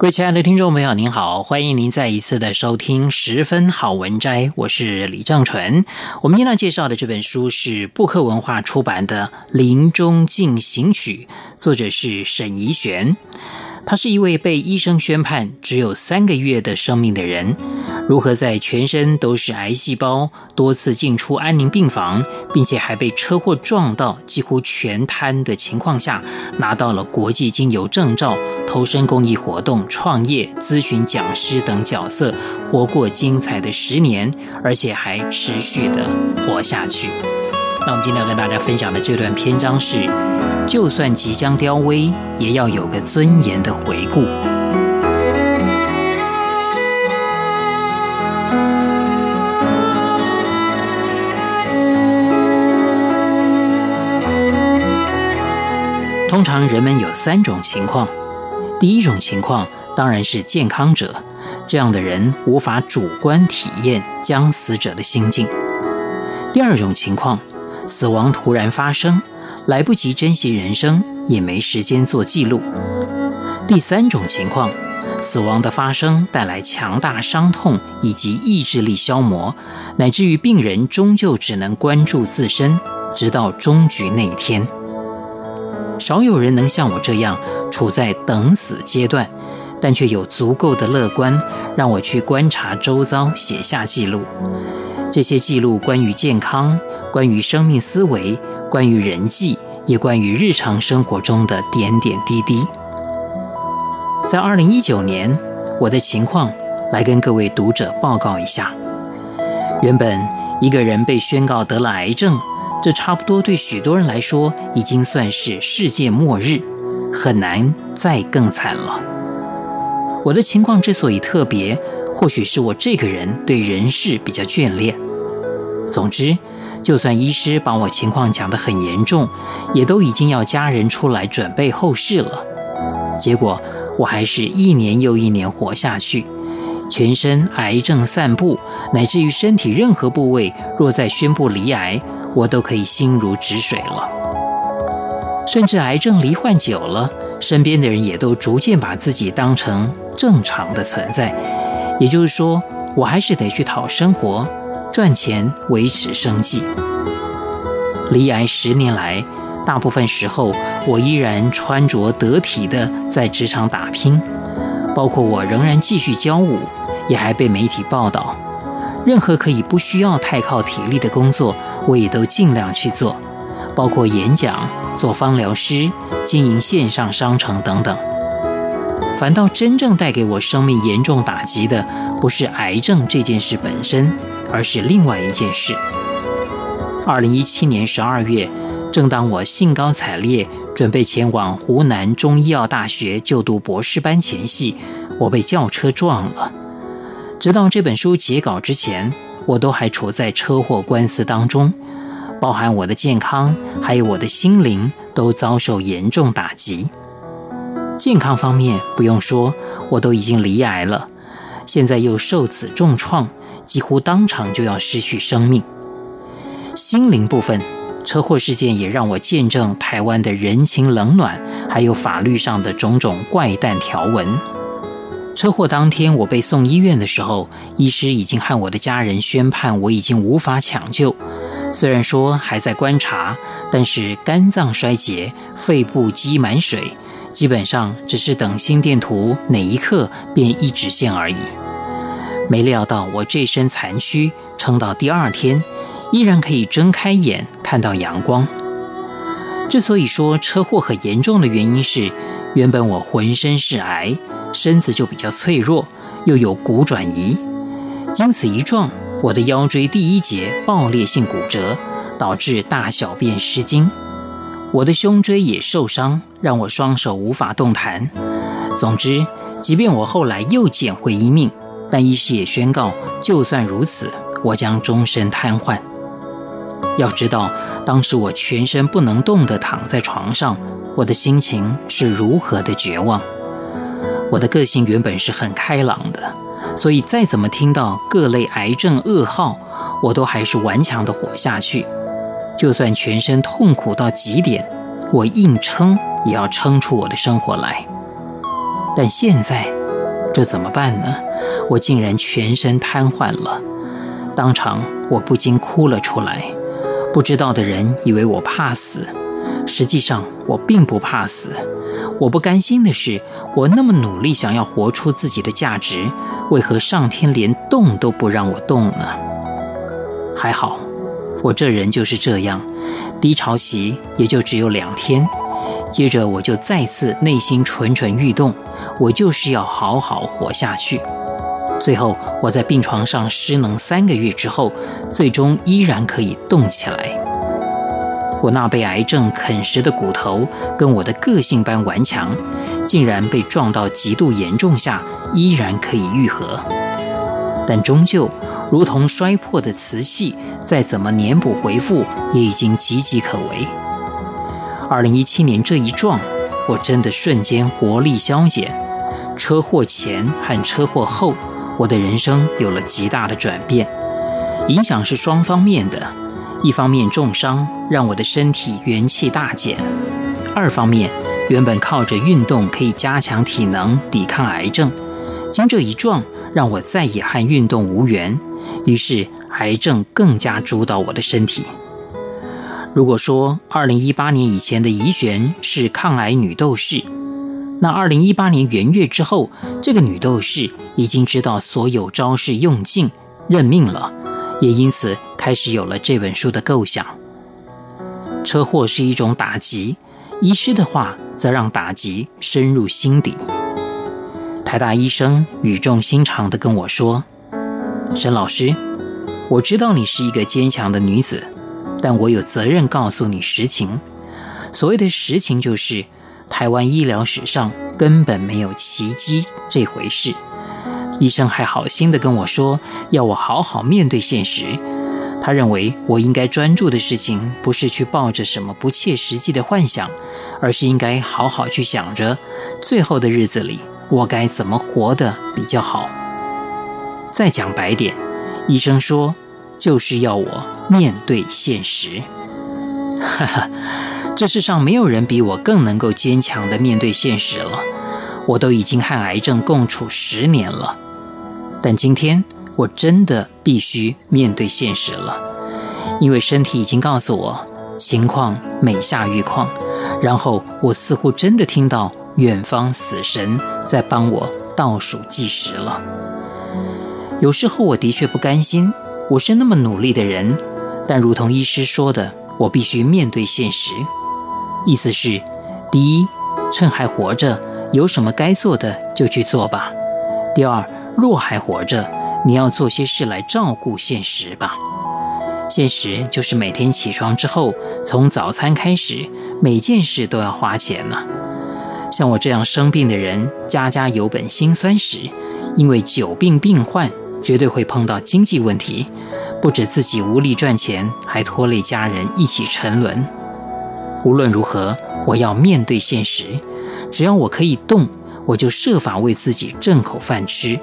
各位亲爱的听众朋友，您好，欢迎您再一次的收听《十分好文摘》，我是李正淳。我们今天要介绍的这本书是布克文化出版的《临终进行曲》，作者是沈怡璇。他是一位被医生宣判只有三个月的生命的人，如何在全身都是癌细胞、多次进出安宁病房，并且还被车祸撞到几乎全瘫的情况下，拿到了国际经由证照，投身公益活动、创业、咨询、讲师等角色，活过精彩的十年，而且还持续的活下去。那我们今天要跟大家分享的这段篇章是：就算即将凋微，也要有个尊严的回顾。通常人们有三种情况，第一种情况当然是健康者，这样的人无法主观体验将死者的心境。第二种情况。死亡突然发生，来不及珍惜人生，也没时间做记录。第三种情况，死亡的发生带来强大伤痛以及意志力消磨，乃至于病人终究只能关注自身，直到终局那一天。少有人能像我这样处在等死阶段，但却有足够的乐观，让我去观察周遭，写下记录。这些记录关于健康。关于生命思维，关于人际，也关于日常生活中的点点滴滴。在二零一九年，我的情况来跟各位读者报告一下。原本一个人被宣告得了癌症，这差不多对许多人来说已经算是世界末日，很难再更惨了。我的情况之所以特别，或许是我这个人对人世比较眷恋。总之。就算医师把我情况讲得很严重，也都已经要家人出来准备后事了。结果我还是一年又一年活下去，全身癌症散布，乃至于身体任何部位若再宣布离癌，我都可以心如止水了。甚至癌症罹患久了，身边的人也都逐渐把自己当成正常的存在。也就是说，我还是得去讨生活。赚钱维持生计。离癌十年来，大部分时候我依然穿着得体的在职场打拼，包括我仍然继续教舞，也还被媒体报道。任何可以不需要太靠体力的工作，我也都尽量去做，包括演讲、做芳疗师、经营线上商城等等。反倒真正带给我生命严重打击的，不是癌症这件事本身。而是另外一件事。二零一七年十二月，正当我兴高采烈准备前往湖南中医药大学就读博士班前夕，我被轿车撞了。直到这本书截稿之前，我都还处在车祸官司当中，包含我的健康还有我的心灵都遭受严重打击。健康方面不用说，我都已经罹癌了，现在又受此重创。几乎当场就要失去生命。心灵部分，车祸事件也让我见证台湾的人情冷暖，还有法律上的种种怪诞条文。车祸当天，我被送医院的时候，医师已经和我的家人宣判我已经无法抢救。虽然说还在观察，但是肝脏衰竭，肺部积满水，基本上只是等心电图哪一刻变一直线而已。没料到我这身残躯，撑到第二天，依然可以睁开眼看到阳光。之所以说车祸很严重的原因是，原本我浑身是癌，身子就比较脆弱，又有骨转移，经此一撞，我的腰椎第一节爆裂性骨折，导致大小便失禁。我的胸椎也受伤，让我双手无法动弹。总之，即便我后来又捡回一命，但医师也宣告，就算如此，我将终身瘫痪。要知道，当时我全身不能动地躺在床上，我的心情是如何的绝望。我的个性原本是很开朗的，所以再怎么听到各类癌症噩耗，我都还是顽强地活下去。就算全身痛苦到极点，我硬撑也要撑出我的生活来。但现在，这怎么办呢？我竟然全身瘫痪了。当场我不禁哭了出来。不知道的人以为我怕死，实际上我并不怕死。我不甘心的是，我那么努力想要活出自己的价值，为何上天连动都不让我动呢？还好。我这人就是这样，低潮期也就只有两天，接着我就再次内心蠢蠢欲动，我就是要好好活下去。最后我在病床上失能三个月之后，最终依然可以动起来。我那被癌症啃食的骨头，跟我的个性般顽强，竟然被撞到极度严重下，依然可以愈合。但终究，如同摔破的瓷器，再怎么粘补恢复，也已经岌岌可危。二零一七年这一撞，我真的瞬间活力消减。车祸前和车祸后，我的人生有了极大的转变。影响是双方面的，一方面重伤让我的身体元气大减；二方面，原本靠着运动可以加强体能、抵抗癌症，经这一撞，让我再也和运动无缘。于是，癌症更加主导我的身体。如果说2018年以前的怡璇是抗癌女斗士，那2018年元月之后，这个女斗士已经知道所有招式用尽，认命了，也因此开始有了这本书的构想。车祸是一种打击，医师的话则让打击深入心底。台大医生语重心长地跟我说。沈老师，我知道你是一个坚强的女子，但我有责任告诉你实情。所谓的实情就是，台湾医疗史上根本没有奇迹这回事。医生还好心地跟我说，要我好好面对现实。他认为我应该专注的事情，不是去抱着什么不切实际的幻想，而是应该好好去想着，最后的日子里我该怎么活得比较好。再讲白点，医生说就是要我面对现实。哈哈，这世上没有人比我更能够坚强的面对现实了。我都已经和癌症共处十年了，但今天我真的必须面对现实了，因为身体已经告诉我情况每下愈况，然后我似乎真的听到远方死神在帮我倒数计时了。有时候我的确不甘心，我是那么努力的人，但如同医师说的，我必须面对现实。意思是，第一，趁还活着，有什么该做的就去做吧；第二，若还活着，你要做些事来照顾现实吧。现实就是每天起床之后，从早餐开始，每件事都要花钱呢。像我这样生病的人，家家有本辛酸史，因为久病病患。绝对会碰到经济问题，不止自己无力赚钱，还拖累家人一起沉沦。无论如何，我要面对现实。只要我可以动，我就设法为自己挣口饭吃。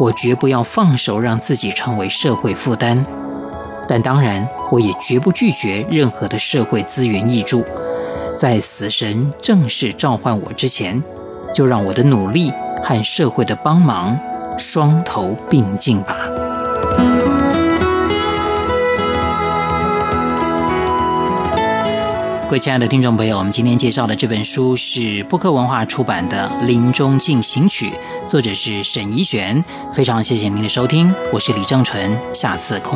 我绝不要放手，让自己成为社会负担。但当然，我也绝不拒绝任何的社会资源益助。在死神正式召唤我之前，就让我的努力和社会的帮忙。双头并进吧！各位亲爱的听众朋友，我们今天介绍的这本书是布克文化出版的《临终进行曲》，作者是沈怡璇。非常谢谢您的收听，我是李正淳，下次空。